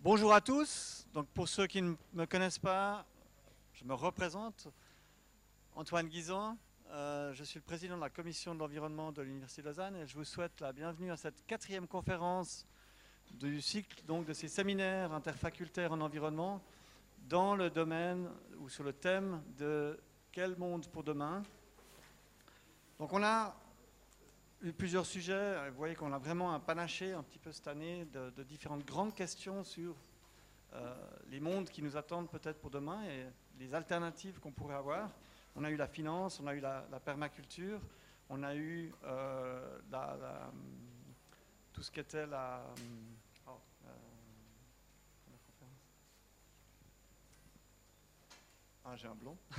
Bonjour à tous. Donc pour ceux qui ne me connaissent pas, je me représente. Antoine Guizan, euh, je suis le président de la commission de l'environnement de l'Université de Lausanne et je vous souhaite la bienvenue à cette quatrième conférence du cycle donc, de ces séminaires interfacultaires en environnement dans le domaine ou sur le thème de quel monde pour demain? Donc on a eu plusieurs sujets. Vous voyez qu'on a vraiment un panaché un petit peu cette année de, différentes grandes questions sur euh, les mondes qui nous attendent peut-être pour demain et les alternatives qu'on pourrait avoir. On a eu la finance, on a eu la, permaculture, on a eu euh, tout ce qui était la... Oh, euh, ah, j'ai un blond.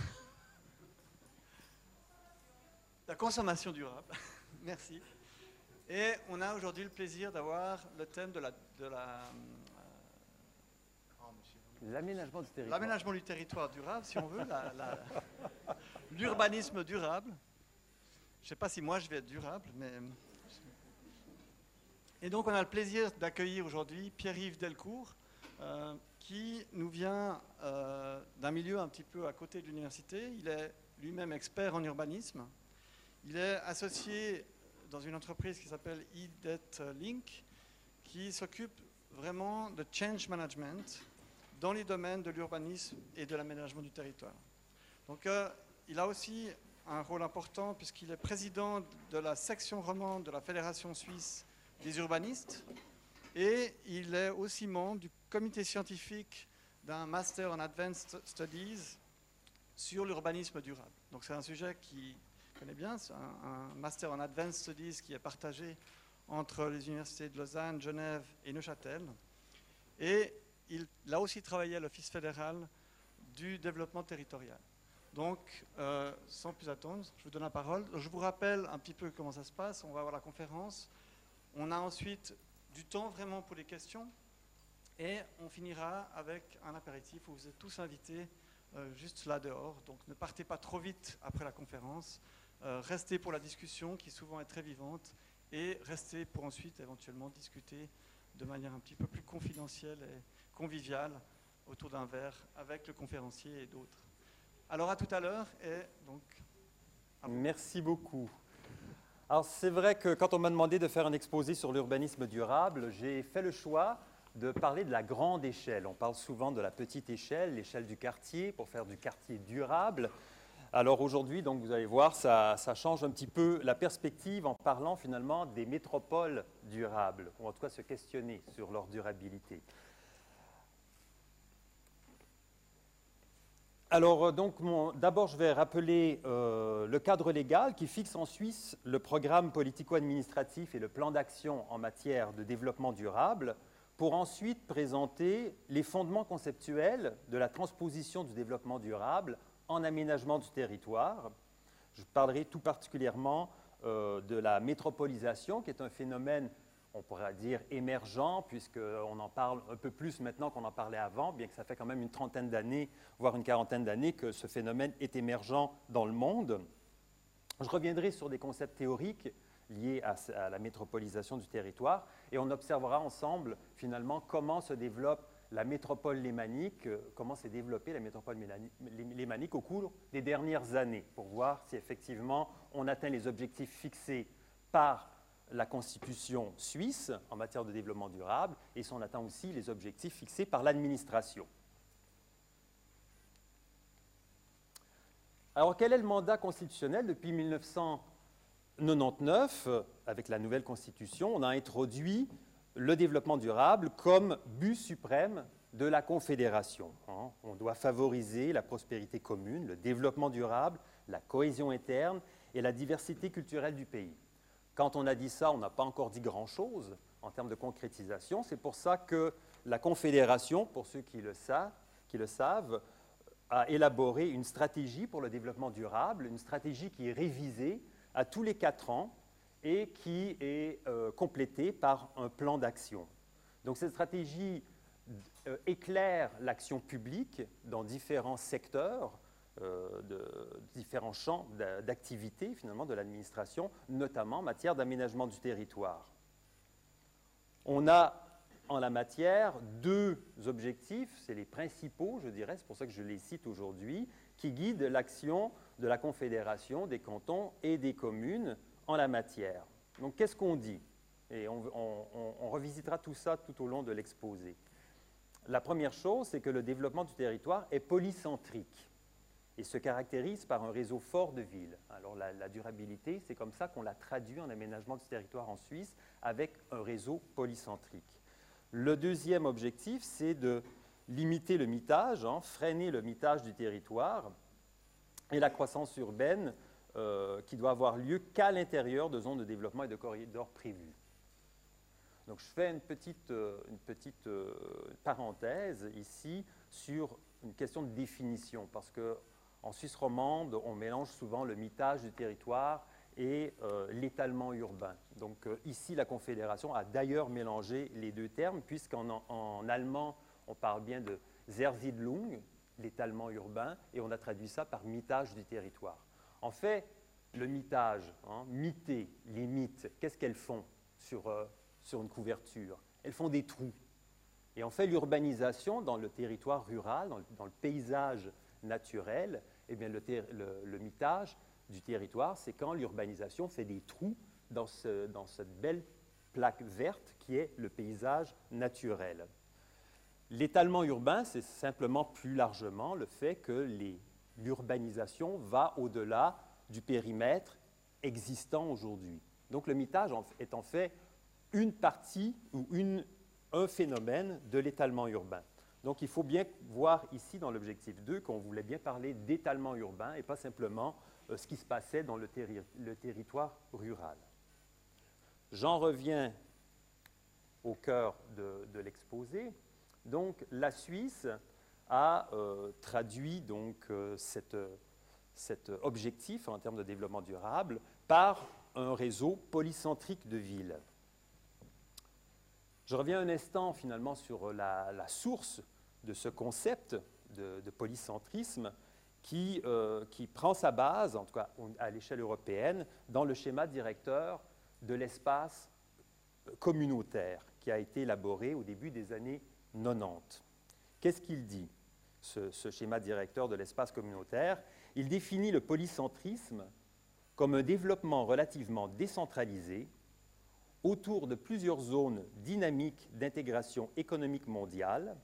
la consommation durable. Merci. Et on a aujourd'hui le plaisir d'avoir le thème de la... De la L'aménagement du territoire. L'aménagement du territoire durable, si on veut, l'urbanisme durable. Je ne sais pas si moi je vais être durable, mais... Et donc on a le plaisir d'accueillir aujourd'hui Pierre-Yves Delcourt, euh, qui nous vient euh, d'un milieu un petit peu à côté de l'université. Il est lui-même expert en urbanisme. Il est associé dans une entreprise qui s'appelle eDebt Link, qui s'occupe vraiment de change management dans les domaines de l'urbanisme et de l'aménagement du territoire. Donc, euh, il a aussi un rôle important puisqu'il est président de la section romande de la Fédération suisse des urbanistes et il est aussi membre du comité scientifique d'un master en Advanced Studies sur l'urbanisme durable. Donc c'est un sujet qui connaît bien, c'est un, master en Advanced Studies qui est partagé entre les universités de Lausanne, Genève et Neuchâtel. Et il, a aussi travaillé à l'Office fédéral du développement territorial. Donc, euh, sans plus attendre, je vous donne la parole. Je vous rappelle un petit peu comment ça se passe. On va avoir la conférence. On a ensuite du temps vraiment pour les questions. Et on finira avec un apéritif où vous êtes tous invités euh, juste là dehors. Donc ne partez pas trop vite après la conférence. Euh, restez pour la discussion qui souvent est très vivante et restez pour ensuite éventuellement discuter de manière un petit peu plus confidentielle et conviviale autour d'un verre avec le conférencier et d'autres. Alors à tout à l'heure et donc. Merci beaucoup. Alors c'est vrai que quand on m'a demandé de faire un exposé sur l'urbanisme durable, j'ai fait le choix de parler de la grande échelle. On parle souvent de la petite échelle, l'échelle du quartier, pour faire du quartier durable. Alors aujourd'hui, donc vous allez voir, ça, change un petit peu la perspective en parlant finalement des métropoles durables, ou en tout cas se questionner sur leur durabilité. Alors, euh, donc, d'abord, je vais rappeler euh, le cadre légal qui fixe en Suisse le programme politico-administratif et le plan d'action en matière de développement durable, pour ensuite présenter les fondements conceptuels de la transposition du développement durable en aménagement du territoire. Je parlerai tout particulièrement euh, de la métropolisation, qui est un phénomène, on pourrait dire, émergent, puisqu'on en parle un peu plus maintenant qu'on en parlait avant, bien que ça fait quand même une trentaine d'années, voire une quarantaine d'années que ce phénomène est émergent dans le monde. Je reviendrai sur des concepts théoriques liés à, à la métropolisation du territoire, et on observera ensemble finalement comment se développe la métropole lémanique, euh, comment s'est développée la métropole lémanique au cours des dernières années, pour voir si effectivement on atteint les objectifs fixés par la Constitution suisse en matière de développement durable et si on atteint aussi les objectifs fixés par l'administration. Alors quel est le mandat constitutionnel depuis 1999 Avec la nouvelle Constitution, on a introduit le développement durable comme but suprême de la Confédération. Hein. On doit favoriser la prospérité commune, le développement durable, la cohésion interne et la diversité culturelle du pays. Quand on a dit ça, on n'a pas encore dit grand-chose en termes de concrétisation. C'est pour ça que la Confédération, pour ceux qui le, qui le savent, a élaboré une stratégie pour le développement durable, une stratégie qui est révisée à tous les quatre ans et qui est euh, complétée par un plan d'action. Donc cette stratégie euh, éclaire l'action publique dans différents secteurs, euh, de différents champs d'activité finalement de l'administration, notamment en matière d'aménagement du territoire. On a en la matière deux objectifs, c'est les principaux, je dirais, c'est pour ça que je les cite aujourd'hui, qui guident l'action de la Confédération des cantons et des communes en la matière. Donc qu'est-ce qu'on dit? Et on, revisitera tout ça tout au long de l'exposé. La première chose, c'est que le développement du territoire est polycentrique et se caractérise par un réseau fort de villes. Alors la, durabilité, c'est comme ça qu'on l'a traduit en aménagement du territoire en Suisse avec un réseau polycentrique. Le deuxième objectif, c'est de limiter le mitage, hein, freiner le mitage du territoire et la croissance urbaine euh, qui doit avoir lieu qu'à l'intérieur de zones de développement et de corridors prévus. Donc je fais une petite, euh, une petite euh, parenthèse ici sur une question de définition, parce que en Suisse romande, on mélange souvent le mitage du territoire et l'étalement urbain. Donc ici, la Confédération a d'ailleurs mélangé les deux termes, puisqu'en en, allemand, on parle bien de Zersiedlung, l'étalement urbain, et on a traduit ça par mitage du territoire. En fait, le mitage, hein, miter, les mythes, qu'est-ce qu'elles font sur, euh, sur une couverture? Elles font des trous. Et en fait, l'urbanisation dans le territoire rural, dans le paysage naturel, eh bien, le, mitage du territoire, c'est quand l'urbanisation fait des trous dans, dans cette belle plaque verte qui est le paysage naturel. L'étalement urbain, c'est simplement plus largement le fait que l'urbanisation va au-delà du périmètre existant aujourd'hui. Donc le mitage est en fait une partie ou un phénomène de l'étalement urbain. Donc il faut bien voir ici dans l'objectif 2 qu'on voulait bien parler d'étalement urbain et pas simplement euh, ce qui se passait dans le, territoire rural. J'en reviens au cœur de, l'exposé. Donc la Suisse a euh, traduit donc, euh, cet objectif en termes de développement durable par un réseau polycentrique de villes. Je reviens un instant finalement sur la, source de ce concept de, polycentrisme qui, euh, qui, prend sa base, en tout cas à l'échelle européenne, dans le schéma directeur de l'espace communautaire qui a été élaboré au début des années 90. Qu'est-ce qu'il dit, ce, schéma directeur de l'espace communautaire Il définit le polycentrisme comme un développement relativement décentralisé autour de plusieurs zones dynamiques d'intégration économique mondiale,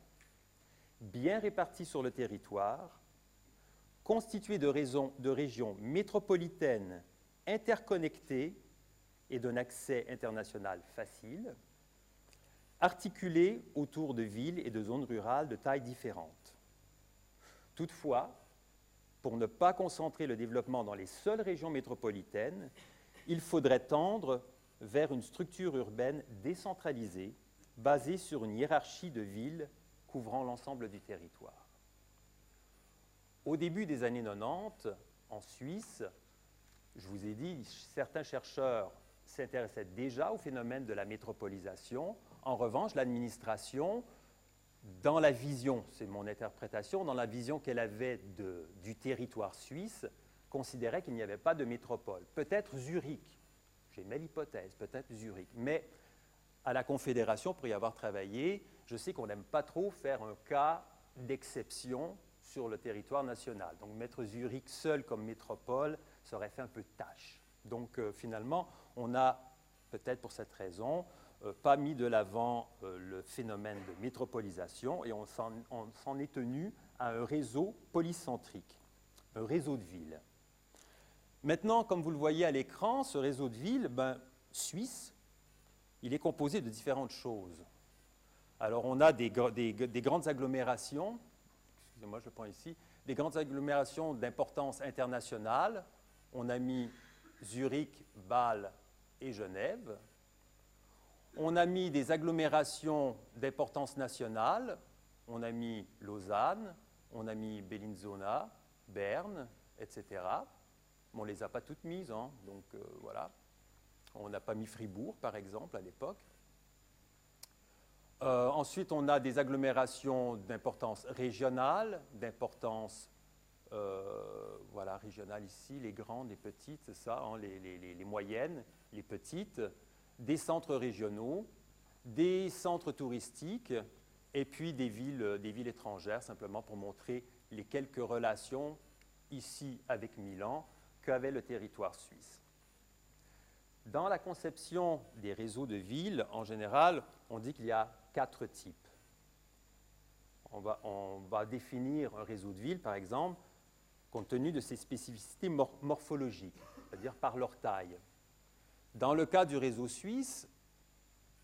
bien réparties sur le territoire, constituées de, de régions métropolitaines interconnectées et d'un accès international facile, articulées autour de villes et de zones rurales de taille différente. Toutefois, pour ne pas concentrer le développement dans les seules régions métropolitaines, il faudrait tendre vers une structure urbaine décentralisée basée sur une hiérarchie de villes couvrant l'ensemble du territoire. Au début des années 90, en Suisse, je vous ai dit, certains chercheurs s'intéressaient déjà au phénomène de la métropolisation. En revanche, l'administration, dans la vision, c'est mon interprétation, dans la vision qu'elle avait du territoire suisse, considérait qu'il n'y avait pas de métropole. Peut-être Zurich, J'émets l'hypothèse, peut-être Zurich. Mais à la Confédération, pour y avoir travaillé, je sais qu'on n'aime pas trop faire un cas d'exception sur le territoire national. Donc mettre Zurich seul comme métropole, ça aurait fait un peu tâche. Donc euh, finalement, on a, peut-être pour cette raison, pas mis de l'avant euh, le phénomène de métropolisation et on s'en est tenu à un réseau polycentrique, un réseau de villes. Maintenant, comme vous le voyez à l'écran, ce réseau de villes, ben, suisse, il est composé de différentes choses. Alors, on a des, grandes agglomérations, excusez-moi, je prends ici, des grandes agglomérations d'importance internationale. On a mis Zurich, Bâle et Genève. On a mis des agglomérations d'importance nationale. On a mis Lausanne, on a mis Bellinzona, Berne, etc on ne les a pas toutes mises, hein, donc euh, voilà. On n'a pas mis Fribourg, par exemple, à l'époque. Euh, ensuite, on a des agglomérations d'importance régionale, d'importance euh, voilà, régionale ici, les grandes, les petites, ça, hein, les, moyennes, les petites, des centres régionaux, des centres touristiques et puis des villes, des villes étrangères, simplement pour montrer les quelques relations ici avec Milan qu'avait le territoire suisse. Dans la conception des réseaux de villes, en général, on dit qu'il y a quatre types. On va, on va, définir un réseau de villes, par exemple, compte tenu de ses spécificités morphologiques, c'est-à-dire par leur taille. Dans le cas du réseau suisse,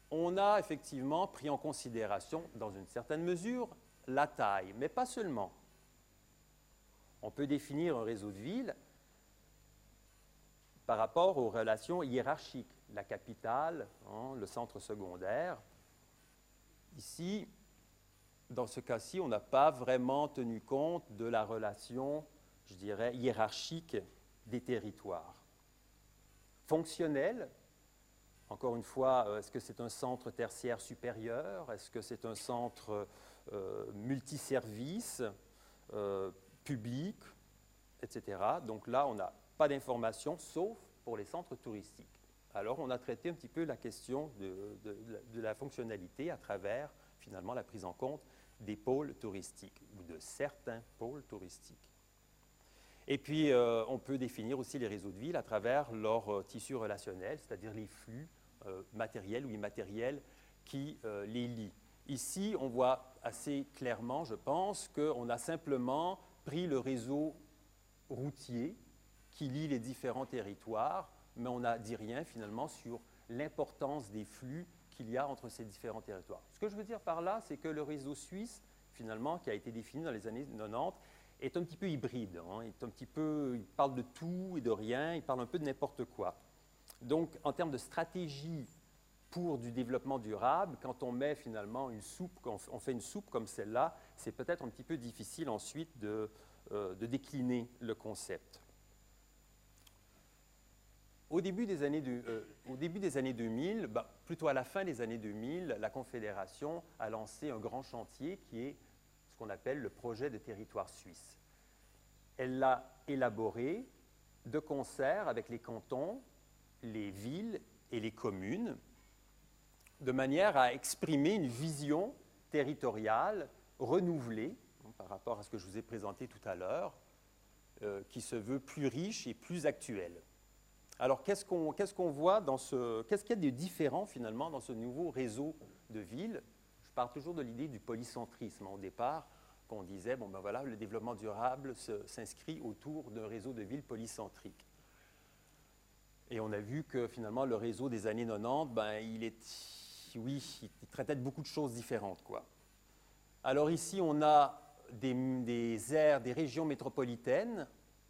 on a effectivement pris en considération, dans une certaine mesure, la taille, mais pas seulement. On peut définir un réseau de villes par rapport aux relations hiérarchiques, la capitale, hein, le centre secondaire. Ici, dans ce cas-ci, on n'a pas vraiment tenu compte de la relation, je dirais, hiérarchique des territoires. Fonctionnel, encore une fois, euh, est-ce que c'est un centre tertiaire supérieur? Est-ce que c'est un centre euh, multiservice euh, public, etc. Donc là, on n'a pas d'informations, sauf pour les centres touristiques. Alors, on a traité un petit peu la question de, la fonctionnalité à travers, finalement, la prise en compte des pôles touristiques, ou de certains pôles touristiques. Et puis, euh, on peut définir aussi les réseaux de ville à travers leur euh, tissu relationnel, c'est-à-dire les flux euh, matériels ou immatériels qui les lient. Ici, on voit assez clairement, je pense, qu'on a simplement pris le réseau routier qui lie les différents territoires, mais on n'a dit rien finalement sur l'importance des flux qu'il y a entre ces différents territoires. Ce que je veux dire par là, c'est que le réseau suisse, finalement, qui a été défini dans les années 90, est un petit peu hybride. Hein. est un petit peu, il parle de tout et de rien, il parle un peu de n'importe quoi. Donc, en termes de stratégie pour du développement durable, quand on met finalement une soupe, on fait une soupe comme celle-là, c'est peut-être un petit peu difficile ensuite de, euh, décliner le concept. Au début des années, euh, au début des années 2000, bah, plutôt à la fin des années 2000, la Confédération a lancé un grand chantier qui est qu'on appelle le projet de territoire suisse. Elle l'a élaboré de concert avec les cantons, les villes et les communes de manière à exprimer une vision territoriale renouvelée hein, par rapport à ce que je vous ai présenté tout à l'heure, euh, qui se veut plus riche et plus actuelle. Alors, qu'est-ce qu'on voit dans ce. Qu'est-ce qu'il y a de différent finalement dans ce nouveau réseau de villes Je toujours de l'idée du polycentrisme au départ, qu'on disait, bon ben voilà, le développement durable s'inscrit autour d'un réseau de villes polycentriques. Et on a vu que finalement, le réseau des années 90, ben, il est oui, il traitait de beaucoup de choses différentes. Quoi. Alors ici, on a des, aires, des régions métropolitaines.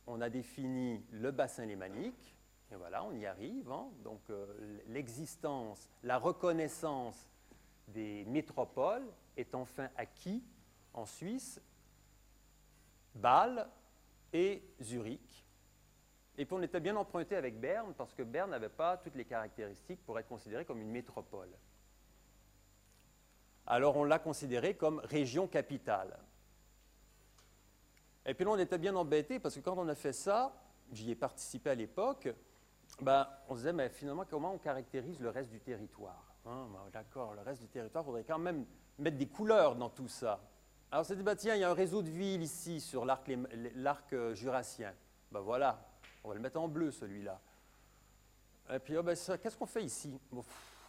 On a défini le bassin lémanique. Et voilà, on y arrive. Hein. Donc euh, l'existence, la reconnaissance des métropoles est enfin acquis en Suisse, Bâle et Zurich. Et puis on était bien emprunté avec Berne parce que Berne n'avait pas toutes les caractéristiques pour être considéré comme une métropole alors on l'a considéré comme région capitale. Et puis là, on était bien embêté parce que quand on a fait ça, j'y ai participé à l'époque, ben, on se disait, finalement, comment on caractérise le reste du territoire? Hein? ben, D'accord, le reste du territoire, il faudrait quand même mettre des couleurs dans tout ça. Alors dit, ben, tiens, il y a un réseau de villes ici sur l'arc euh, jurassien. Ben voilà, on va le mettre en bleu celui-là. Et puis, oh, ben, qu'est-ce qu'on fait ici?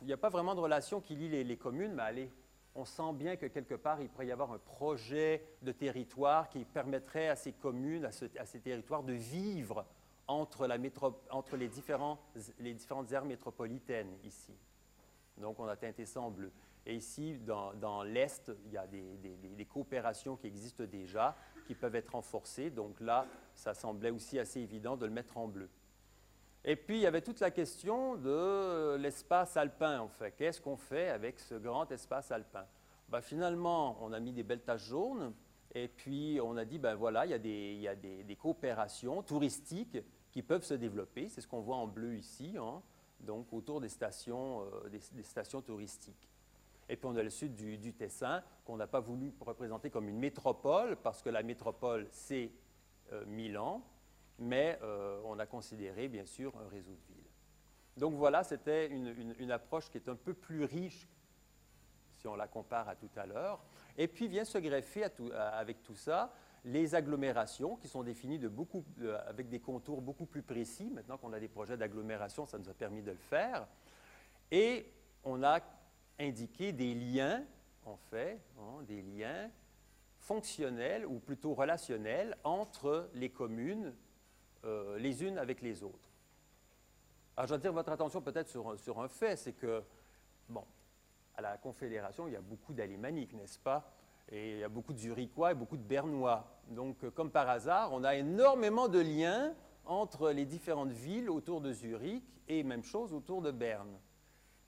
Il n'y a pas vraiment de relation qui lie les, les communes, mais allez, on sent bien que quelque part, il pourrait y avoir un projet de territoire qui permettrait à ces communes, à, ces territoires de vivre entre, les, différentes aires métropolitaines ici. Donc, on a teinté ça en bleu. Et ici, dans, l'Est, il y a des, coopérations qui existent déjà, qui peuvent être renforcées. Donc là, ça semblait aussi assez évident de le mettre en bleu. Et puis, il y avait toute la question de l'espace alpin, en fait. Qu'est-ce qu'on fait avec ce grand espace alpin? Ben, Finalement, on a mis des belles taches jaunes, et puis on a dit, ben voilà, il y a des, il y a des, coopérations touristiques qui peuvent se développer. C'est ce qu'on voit en bleu ici, hein, donc autour des stations, euh, des, stations touristiques. Et puis on a le sud du, Tessin, qu'on n'a pas voulu représenter comme une métropole, parce que la métropole, c'est euh, Milan mais euh, on a considéré bien sûr un réseau de villes. Donc voilà, c'était une, approche qui est un peu plus riche si on la compare à tout à l'heure. Et puis vient se greffer avec tout ça les agglomérations qui sont définies beaucoup, avec des contours beaucoup plus précis. Maintenant qu'on a des projets d'agglomération, ça nous a permis de le faire. Et on a indiqué des liens, en fait, hein, des liens fonctionnels ou plutôt relationnels entre les communes, euh, les unes avec les autres. Alors, je dire votre attention peut-être sur, sur, un fait, c'est que, bon, à la Confédération, il y a beaucoup d'alémaniques, n'est-ce pas? Et il y a beaucoup de Zurichois et beaucoup de Bernois. Donc, comme par hasard, on a énormément de liens entre les différentes villes autour de Zurich et même chose autour de Berne.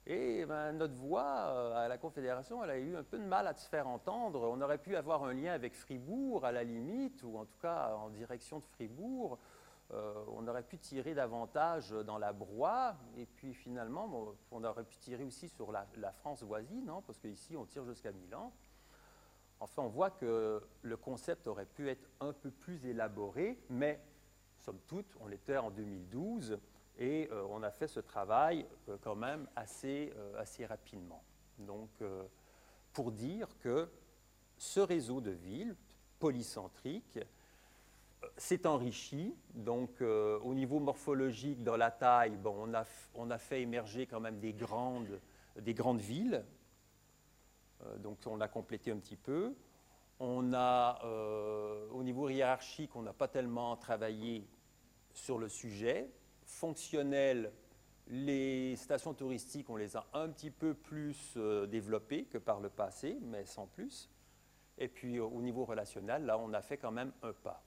Et ben, notre voix euh, à la Confédération, elle a eu un peu de mal à se faire entendre. On aurait pu avoir un lien avec Fribourg à la limite, ou en tout cas en direction de Fribourg. Euh, on aurait pu tirer davantage dans la broie, et puis finalement, on aurait pu tirer aussi sur la, France voisine, hein, parce qu'ici, on tire jusqu'à Milan. Enfin, on voit que le concept aurait pu être un peu plus élaboré, mais somme toute, on était en 2012. Et euh, on a fait ce travail euh, quand même assez, euh, rapidement. Donc, pour dire que ce réseau de villes polycentrique s'est enrichi. Donc, au niveau morphologique, dans la taille, on, a, fait émerger quand même des grandes villes. Donc, on l'a complété un petit peu. On a, au niveau hiérarchique, on n'a pas tellement travaillé sur le sujet fonctionnelles, les stations touristiques, on les a un petit peu plus euh, développées que par le passé, mais sans plus. Et puis au niveau relationnel, là, on a fait quand même un pas.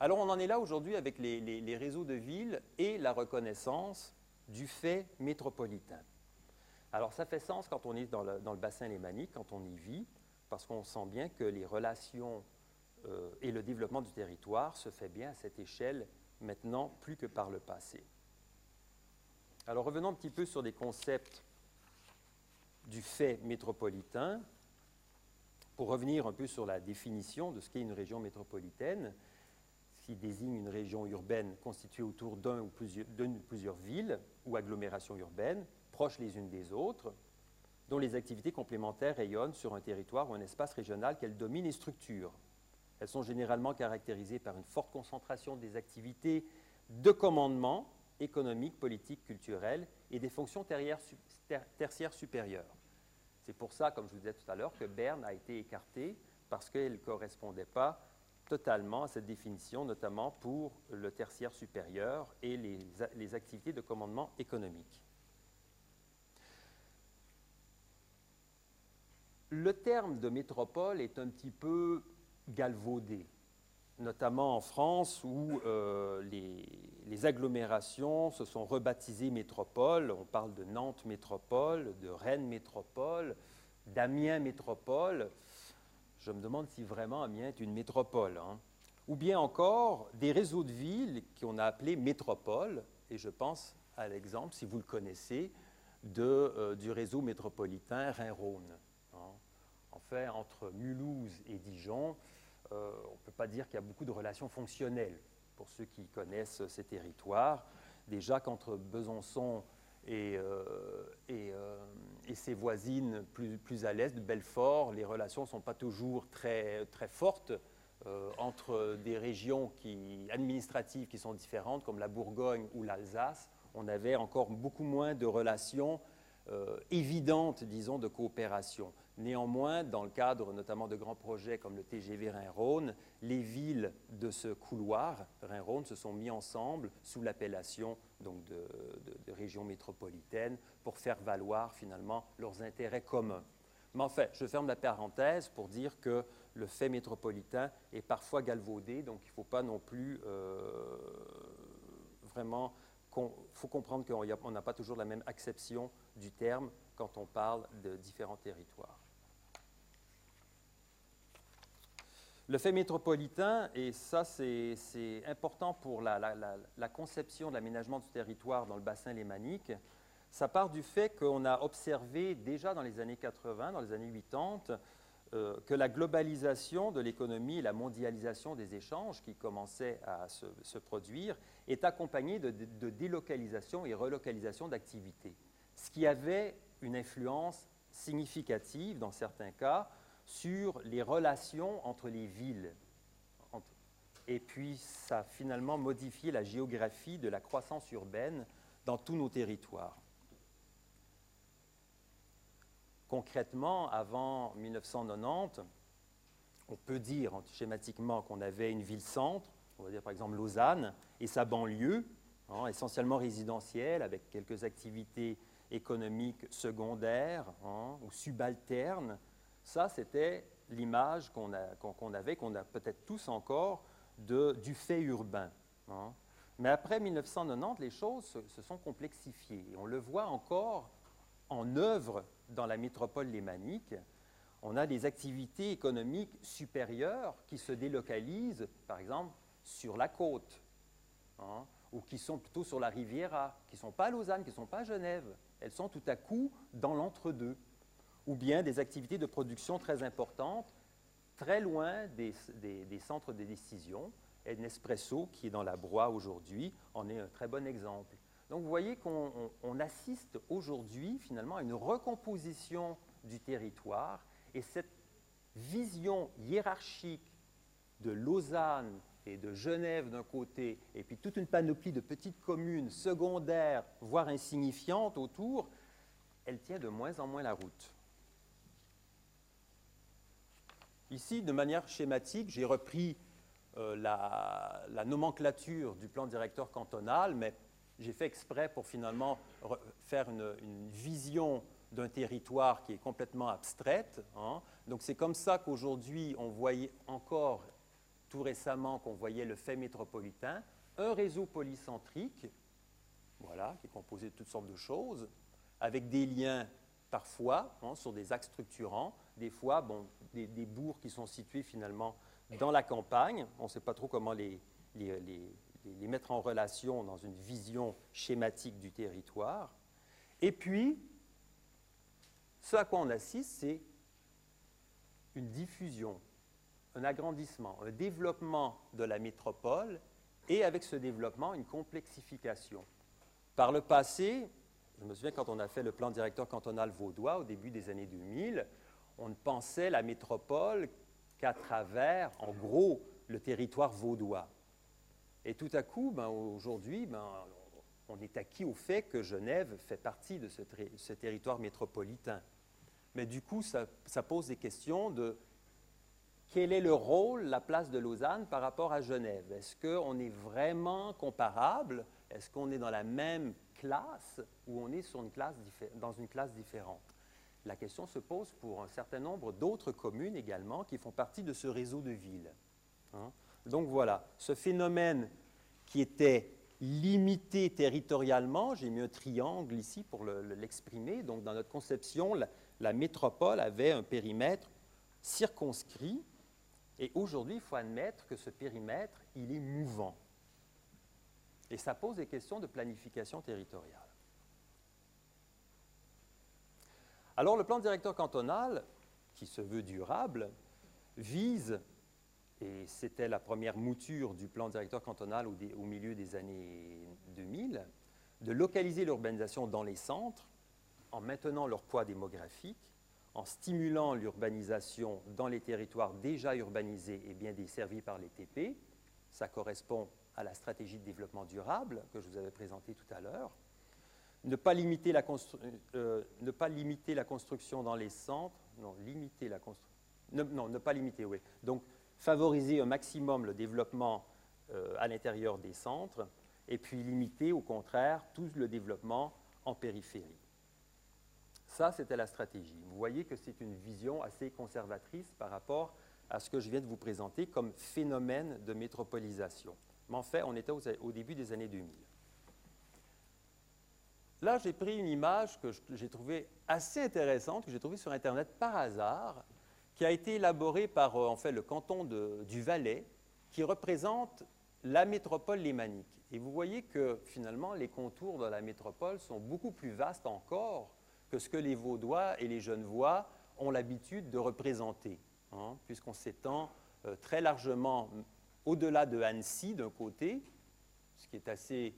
Alors on en est là aujourd'hui avec les, réseaux de villes et la reconnaissance du fait métropolitain. Alors ça fait sens quand on est dans le, bassin lémanique, quand on y vit, parce qu'on sent bien que les relations euh, et le développement du territoire se fait bien à cette échelle maintenant plus que par le passé. Alors revenons un petit peu sur des concepts du fait métropolitain, pour revenir un peu sur la définition de ce qu'est une région métropolitaine, qui désigne une région urbaine constituée autour d'un ou plusieurs, ou plusieurs villes ou agglomérations urbaines, proches les unes des autres, dont les activités complémentaires rayonnent sur un territoire ou un espace régional qu'elles dominent et structurent. Elles sont généralement caractérisées par une forte concentration des activités de commandement économique, politique, culturel et des fonctions tertiaires supérieures. C'est pour ça, comme je vous disais tout à l'heure, que Berne a été écartée parce qu'elle ne correspondait pas totalement à cette définition, notamment pour le tertiaire supérieur et les activités de commandement économique. Le terme de métropole est un petit peu galvaudé, notamment en France où euh, les, agglomérations se sont rebaptisées métropoles. On parle de Nantes métropole, de Rennes métropole, d'Amiens métropole. Je me demande si vraiment Amiens est une métropole. Hein. Ou bien encore des réseaux de villes qu'on a appelés métropoles, et je pense à l'exemple, si vous le connaissez, euh, du réseau métropolitain Rhin-Rhône. Fait, entre Mulhouse et Dijon, euh, on ne peut pas dire qu'il y a beaucoup de relations fonctionnelles pour ceux qui connaissent ces territoires. Déjà qu'entre Besançon et, euh, euh, ses voisines plus, à l'est, Belfort, les relations ne sont pas toujours très, fortes entre des régions administratives qui sont différentes, comme la Bourgogne ou l'Alsace. On avait encore beaucoup moins de relations évidentes, disons, de coopération. Néanmoins, dans le cadre notamment de grands projets comme le TGV Rhin-Rhône, les villes de ce couloir Rhin-Rhône se sont mis ensemble sous l'appellation de, région métropolitaine pour faire valoir finalement leurs intérêts communs. Mais en fait, je ferme la parenthèse pour dire que le fait métropolitain est parfois galvaudé, donc il ne faut pas non plus euh, vraiment. Il faut comprendre qu'on n'a pas toujours la même acception du terme quand on parle de différents territoires. Le fait métropolitain, et ça c'est important pour la, conception de l'aménagement du territoire dans le bassin lémanique, ça part du fait qu'on a observé déjà dans les années 80, dans les années 80, euh, que la globalisation de l'économie et la mondialisation des échanges qui commençaient à se, produire est accompagnée de, de délocalisation et relocalisation d'activités, ce qui avait une influence significative, dans certains cas, sur les relations entre les villes. Et puis, ça a finalement modifié la géographie de la croissance urbaine dans tous nos territoires. Concrètement, avant 1990, on peut dire schématiquement qu'on avait une ville-centre, on va dire par exemple Lausanne, et sa banlieue, hein, essentiellement résidentielle, avec quelques activités économiques secondaires hein, ou subalternes. Ça, c'était l'image qu'on avait, qu'on a peut-être tous encore, du fait urbain. Hein. Mais après 1990, les choses se, sont complexifiées. Et on le voit encore en œuvre dans la métropole lémanique. On a des activités économiques supérieures qui se délocalisent, par exemple, sur la côte, hein, ou qui sont plutôt sur la Riviera, qui ne sont pas à Lausanne, qui ne sont pas à Genève. Elles sont tout à coup dans l'entre-deux. Ou bien des activités de production très importantes très loin des, centres de décision. Et Nespresso, qui est dans la broie aujourd'hui, en est un très bon exemple. Donc vous voyez qu'on assiste aujourd'hui finalement à une recomposition du territoire et cette vision hiérarchique de Lausanne et de Genève d'un côté, et puis toute une panoplie de petites communes secondaires, voire insignifiantes autour, elle tient de moins en moins la route. Ici, de manière schématique, j'ai repris euh, la, nomenclature du plan directeur cantonal, mais j'ai fait exprès pour finalement faire une, vision d'un territoire qui est complètement abstraite. Hein. Donc c'est comme ça qu'aujourd'hui, on voyait encore tout récemment qu'on voyait le fait métropolitain, un réseau polycentrique, voilà, qui est composé de toutes sortes de choses, avec des liens parfois hein, sur des axes structurants, des fois bon, des, bourgs qui sont situés finalement dans la campagne. On ne sait pas trop comment les, les, les, mettre en relation dans une vision schématique du territoire. Et puis, ce à quoi on assiste, c'est une diffusion, un agrandissement, un développement de la métropole et avec ce développement, une complexification. Par le passé, je me souviens quand on a fait le plan directeur cantonal vaudois au début des années 2000, on ne pensait la métropole qu'à travers, en gros, le territoire vaudois. Et tout à coup, ben, aujourd'hui, ben, on est acquis au fait que Genève fait partie de ce, territoire métropolitain. Mais du coup, ça, pose des questions de quel est le rôle, la place de Lausanne par rapport à Genève? Est-ce qu'on est vraiment comparable? Est-ce qu'on est dans la même classe ou on est dans une classe différente? La question se pose pour un certain nombre d'autres communes également qui font partie de ce réseau de villes. Hein. Donc voilà, ce phénomène qui était limité territorialement, j'ai mis un triangle ici pour l'exprimer, donc dans notre conception, la métropole avait un périmètre circonscrit, et aujourd'hui, il faut admettre que ce périmètre, il est mouvant. Et ça pose des questions de planification territoriale. Alors le plan directeur cantonal, qui se veut durable, vise, et c'était la première mouture du plan directeur cantonal au, milieu des années 2000, de localiser l'urbanisation dans les centres en maintenant leur poids démographique, en stimulant l'urbanisation dans les territoires déjà urbanisés et bien desservis par les TP. Ça correspond à la stratégie de développement durable que je vous avais présentée tout à l'heure. Ne, pas limiter la euh, ne pas limiter la construction dans les centres, non, limiter la construction, non, ne pas limiter, oui. Donc, favoriser un maximum le développement euh, à l'intérieur des centres, et puis limiter, au contraire, tout le développement en périphérie. Ça, c'était la stratégie. Vous voyez que c'est une vision assez conservatrice par rapport à ce que je viens de vous présenter comme phénomène de métropolisation. Mais en fait, on était au, début des années 2000. Là, j'ai pris une image que j'ai trouvée assez intéressante, que j'ai trouvée sur Internet par hasard, qui a été élaborée par euh, en fait, le canton du Valais, qui représente la métropole lémanique. Et vous voyez que finalement, les contours de la métropole sont beaucoup plus vastes encore que ce que les Vaudois et les Genevois ont l'habitude de représenter, hein, puisqu'on s'étend euh, très largement au-delà de Annecy d'un côté, ce qui est assez,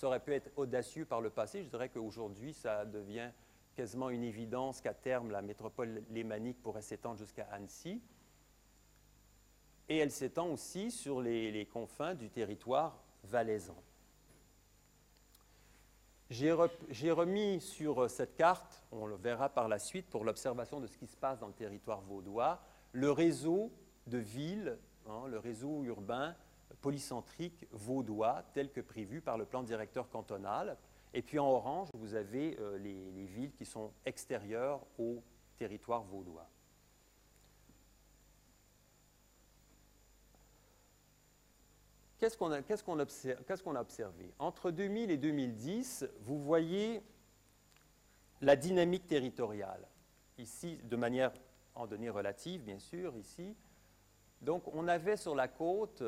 ça aurait pu être audacieux par le passé, je dirais qu'aujourd'hui ça devient quasiment une évidence qu'à terme, la métropole lémanique pourrait s'étendre jusqu'à Annecy. Et elle s'étend aussi sur les, confins du territoire valaisan. J'ai remis sur cette carte, on le verra par la suite pour l'observation de ce qui se passe dans le territoire vaudois, le réseau de villes, hein, le réseau urbain polycentrique vaudois tel que prévu par le plan directeur cantonal. Et puis en orange, vous avez euh, les, les, villes qui sont extérieures au territoire vaudois. Qu'est-ce qu'on a, a, observé? Entre 2000 et 2010, vous voyez la dynamique territoriale. Ici, de manière en données relatives, bien sûr, ici. Donc, on avait sur la côte,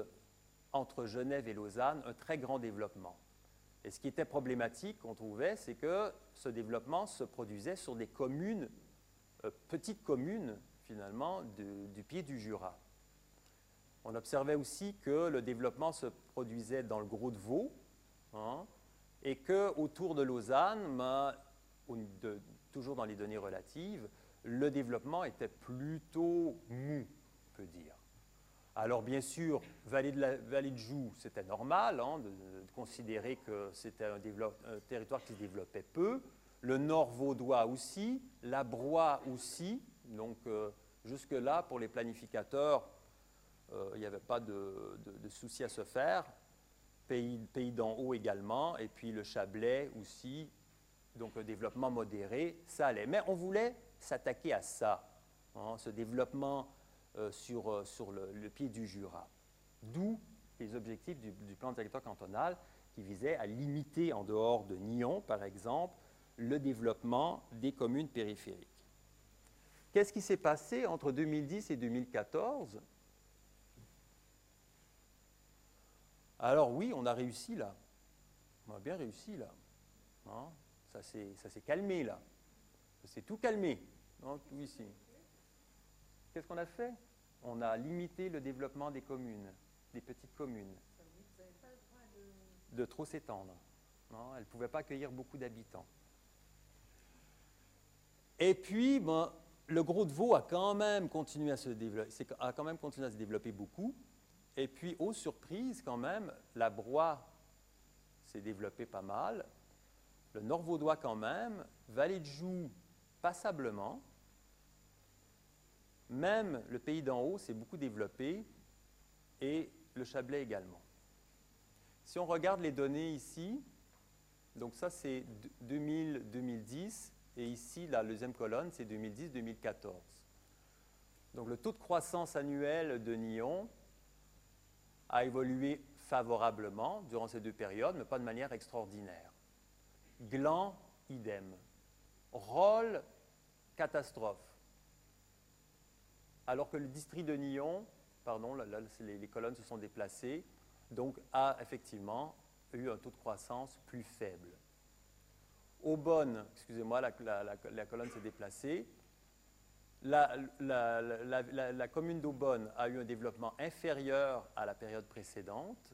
entre Genève et Lausanne, un très grand développement. Et ce qui était problématique, on trouvait, c'est que ce développement se produisait sur des communes, euh, petites communes, finalement, du pied du Jura. On observait aussi que le développement se produisait dans le Gros de Vaud, hein, et qu'autour de Lausanne, ben, toujours dans les données relatives, le développement était plutôt mou, on peut dire. Alors bien sûr, Vallée de, Joux, c'était normal hein, de, considérer que c'était un, territoire qui se développait peu. Le nord vaudois aussi, la Broye aussi. Donc euh, jusque-là, pour les planificateurs, euh, il n'y avait pas de, souci à se faire. Pays, d'en haut également, et puis le Chablais aussi. Donc un développement modéré, ça allait. Mais on voulait s'attaquer à ça, hein, ce développement sur, euh, sur le, pied du Jura. D'où les objectifs du, du, plan directeur cantonal qui visaient à limiter en dehors de Nyon, par exemple, le développement des communes périphériques. Qu'est-ce qui s'est passé entre 2010 et 2014 Alors oui, on a réussi là. On a bien réussi là. Hein? Ça s'est calmé là. Ça s'est tout calmé. Hein, tout ici. Qu'est-ce qu'on a fait? On a limité le développement des communes, des petites communes. De... trop s'étendre. Elles ne pouvaient pas accueillir beaucoup d'habitants. Et puis, bon, le Gros de Vaud a quand même continué à se développer, a quand même continué à se développer beaucoup. Et puis, aux surprises, quand même, la Broye s'est développée pas mal. Le Nord Vaudois, quand même. Vallée de Joux, passablement. Même le pays d'en haut s'est beaucoup développé et le Chablais également. Si on regarde les données ici, donc ça c'est 2000-2010 et ici la deuxième colonne c'est 2010-2014. Donc le taux de croissance annuel de Nyon a évolué favorablement durant ces deux périodes, mais pas de manière extraordinaire. Gland, idem. Rôle, catastrophe alors que le district de Nyon, pardon, les, colonnes se sont déplacées, donc a effectivement eu un taux de croissance plus faible. Aubonne, excusez-moi, la, la, la, colonne s'est déplacée. La, commune d'Aubonne a eu un développement inférieur à la période précédente.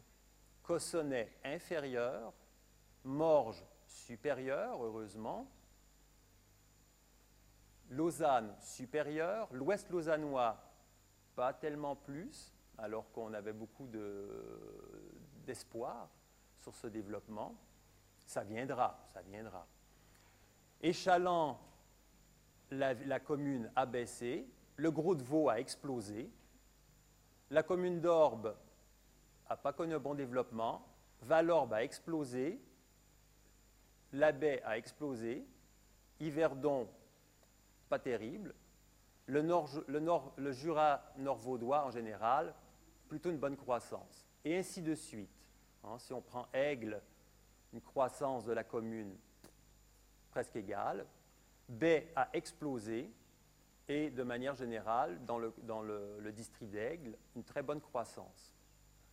Cossonay inférieur. Morges supérieur, heureusement. Lausanne supérieure, l'ouest lausannois pas tellement plus, alors qu'on avait beaucoup d'espoir de, sur ce développement. Ça viendra, ça viendra. Échalant, la, la, commune a baissé, le Gros de Vaud a explosé, la commune d'Orbe n'a pas connu un bon développement, Valorbe a explosé, la baie a explosé, Yverdon pas terrible. Le, Jura nord-vaudois, en général, plutôt une bonne croissance. Et ainsi de suite. Hein, si on prend Aigle, une croissance de la commune presque égale. B a explosé. Et de manière générale, dans le, dans le, district d'Aigle, une très bonne croissance.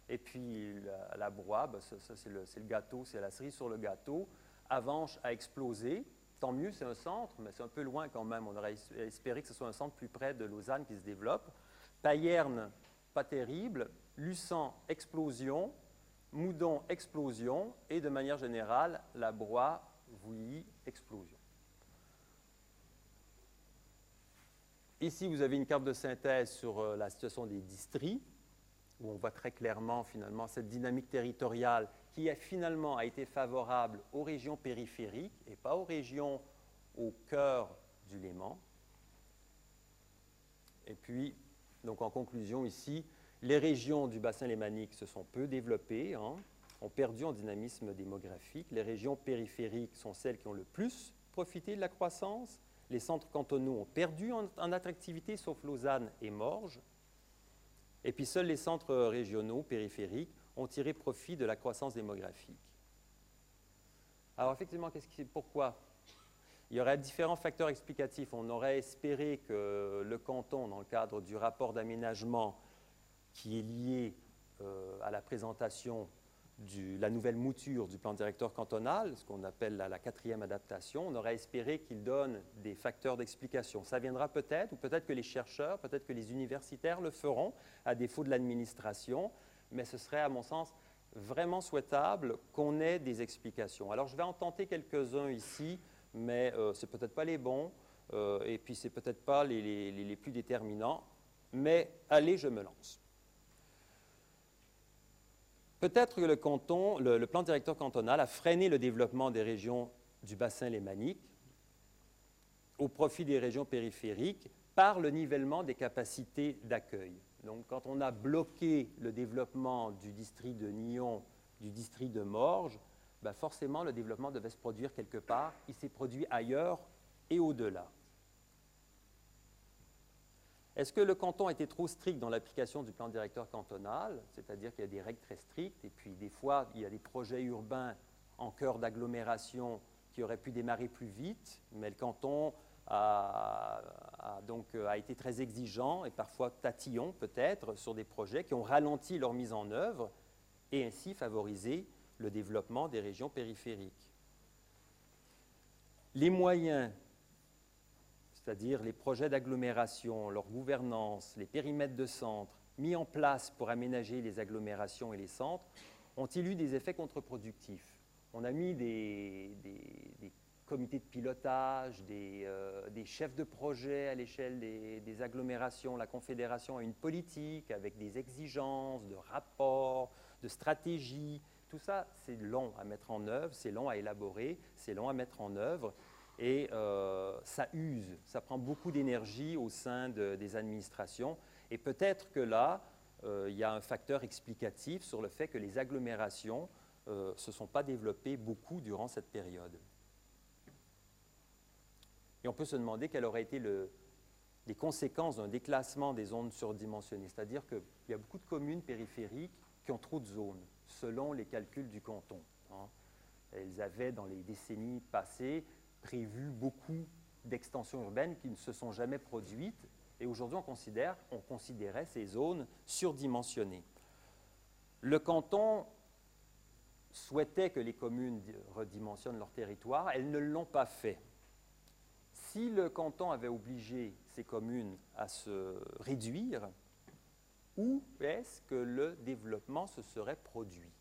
Et puis la, la Broye, ça, ça c'est le, le, gâteau, c'est la cerise sur le gâteau. Avanche a explosé, tant mieux, c'est un centre, mais c'est un peu loin quand même. On aurait espéré que ce soit un centre plus près de Lausanne qui se développe. Payerne, pas terrible. Luçon, explosion. Moudon, explosion. Et de manière générale, la Broye, Vouilly, explosion. Ici, vous avez une carte de synthèse sur euh, la situation des districts, où on voit très clairement finalement cette dynamique territoriale qui a finalement a été favorable aux régions périphériques et pas aux régions au cœur du Léman. Et puis, donc en conclusion ici, les régions du bassin lémanique se sont peu développées, hein, ont perdu en dynamisme démographique. Les régions périphériques sont celles qui ont le plus profité de la croissance. Les centres cantonaux ont perdu en, en attractivité, sauf Lausanne et Morges. Et puis seuls les centres régionaux périphériques ont tiré profit de la croissance démographique. Alors effectivement, pourquoi? Il y aurait différents facteurs explicatifs. On aurait espéré que le canton, dans le cadre du rapport d'aménagement qui est lié euh, à la présentation de la nouvelle mouture du plan directeur cantonal, ce qu'on appelle la, la, quatrième adaptation, on aurait espéré qu'il donne des facteurs d'explication. Ça viendra peut-être, ou peut-être que les chercheurs, peut-être que les universitaires le feront, à défaut de l'administration, mais ce serait, à mon sens, vraiment souhaitable qu'on ait des explications. Alors, je vais en tenter quelques-uns ici, mais euh, ce n'est peut-être pas les bons, euh, et puis ce n'est peut-être pas les, plus déterminants, mais allez, je me lance. Peut-être que le, canton, le, plan directeur cantonal a freiné le développement des régions du bassin lémanique au profit des régions périphériques par le nivellement des capacités d'accueil. Donc, quand on a bloqué le développement du district de Nyon, du district de Morges, ben forcément, le développement devait se produire quelque part. Il s'est produit ailleurs et au-delà. Est-ce que le canton été trop strict dans l'application du plan directeur cantonal, c'est-à-dire qu'il y a des règles très strictes, et puis des fois, il y a des projets urbains en cœur d'agglomération qui auraient pu démarrer plus vite, mais le canton a, donc, euh, a été très exigeant et parfois tatillon peut-être sur des projets qui ont ralenti leur mise en œuvre et ainsi favorisé le développement des régions périphériques. Les moyens, c'est-à-dire les projets d'agglomération, leur gouvernance, les périmètres de centre mis en place pour aménager les agglomérations et les centres, ont-ils eu des effets contre-productifs? On a mis des comités de pilotage, des, euh, des, chefs de projet à l'échelle des, agglomérations. La Confédération a une politique avec des exigences de rapports, de stratégies. Tout ça, c'est long à mettre en œuvre, c'est long à élaborer, c'est long à mettre en œuvre. Et euh, ça use, ça prend beaucoup d'énergie au sein de, des administrations. Et peut-être que là, euh, il y a un facteur explicatif sur le fait que les agglomérations ne se sont pas développées beaucoup durant cette période. Et on peut se demander quelles auraient été le, les conséquences d'un déclassement des zones surdimensionnées. C'est-à-dire qu'il y a beaucoup de communes périphériques qui ont trop de zones, selon les calculs du canton. Hein. Elles avaient, dans les décennies passées, prévu beaucoup d'extensions urbaines qui ne se sont jamais produites. Et aujourd'hui, on, considère, on considérait ces zones surdimensionnées. Le canton souhaitait que les communes redimensionnent leur territoire. Elles ne l'ont pas fait. Si le canton avait obligé ces communes à se réduire, où est-ce que le développement se serait produit?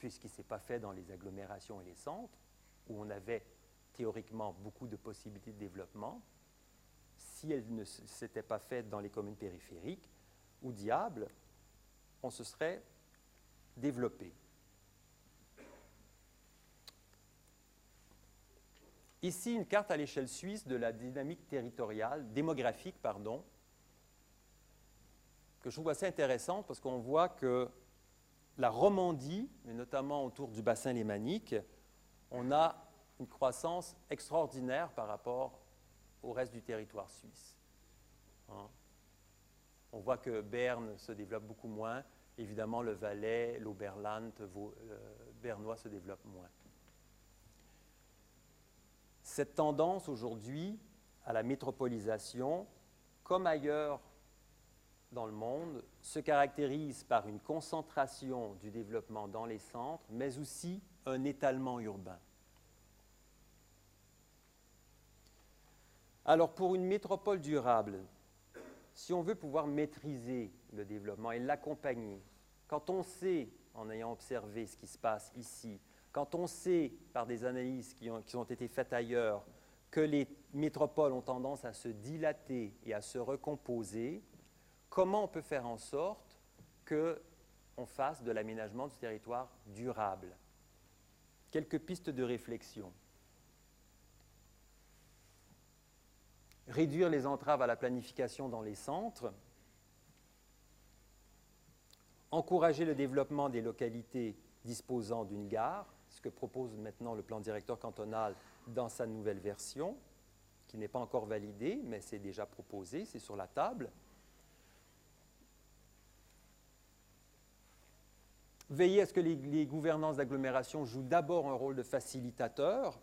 Puisqu'il ne s'est pas fait dans les agglomérations et les centres, où on avait théoriquement beaucoup de possibilités de développement, si elles ne s'étaient pas faites dans les communes périphériques, où diable, on se serait développé. Ici, une carte à l'échelle suisse de la dynamique territoriale, démographique, pardon, que je trouve assez intéressante parce qu'on voit que la Romandie, mais notamment autour du bassin lémanique, on a une croissance extraordinaire par rapport au reste du territoire suisse. Hein? On voit que Berne se développe beaucoup moins. Évidemment, le Valais, l'Oberland, le Bernois se développent moins. Cette tendance aujourd'hui à la métropolisation, comme ailleurs dans le monde, se caractérise par une concentration du développement dans les centres, mais aussi un étalement urbain. Alors pour une métropole durable, si on veut pouvoir maîtriser le développement et l'accompagner, quand on sait, en ayant observé ce qui se passe ici, quand on sait par des analyses qui ont, été faites ailleurs, que les métropoles ont tendance à se dilater et à se recomposer, comment on peut faire en sorte qu'on fasse de l'aménagement du territoire durable? Quelques pistes de réflexion. Réduire les entraves à la planification dans les centres, encourager le développement des localités disposant d'une gare, que propose maintenant le plan directeur cantonal dans sa nouvelle version, qui n'est pas encore validée, mais c'est déjà proposé, c'est sur la table. Veiller à ce que les, les gouvernances d'agglomération jouent d'abord un rôle de facilitateur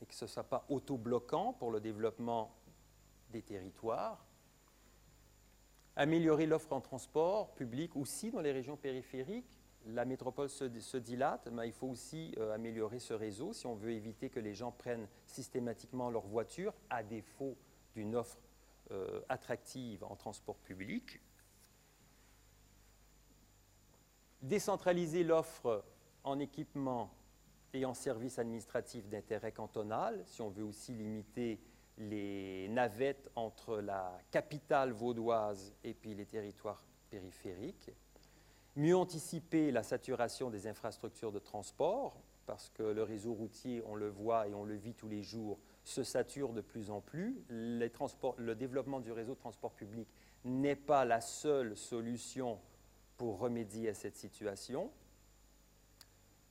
et que ce ne soit pas auto-bloquant pour le développement des territoires. Améliorer l'offre en transport public aussi dans les régions périphériques. La métropole se, dilate, mais il faut aussi euh, améliorer ce réseau si on veut éviter que les gens prennent systématiquement leur voiture à défaut d'une offre euh, attractive en transport public. Décentraliser l'offre en équipement et en services administratifs d'intérêt cantonal, si on veut aussi limiter les navettes entre la capitale vaudoise et les territoires périphériques, mieux anticiper la saturation des infrastructures de transport, parce que le réseau routier, on le voit et on le vit tous les jours, se sature de plus en plus. le développement du réseau de transport public n'est pas la seule solution pour remédier à cette situation.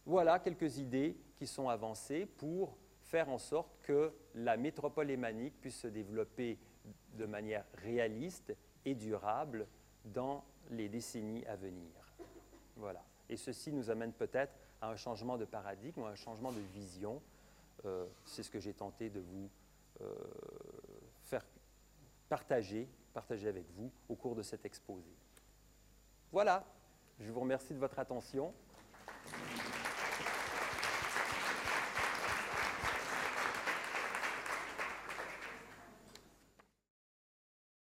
Voilà quelques idées qui sont avancées pour faire en sorte que la métropole hémanique puisse se développer de manière réaliste et durable dans les décennies à venir. Voilà. Et ceci nous amène peut-être à un changement de paradigme, à un changement de vision. Euh, c'est ce que j'ai tenté de vous euh, faire partager, partager avec vous au cours de cet exposé. Voilà, je vous remercie de votre attention.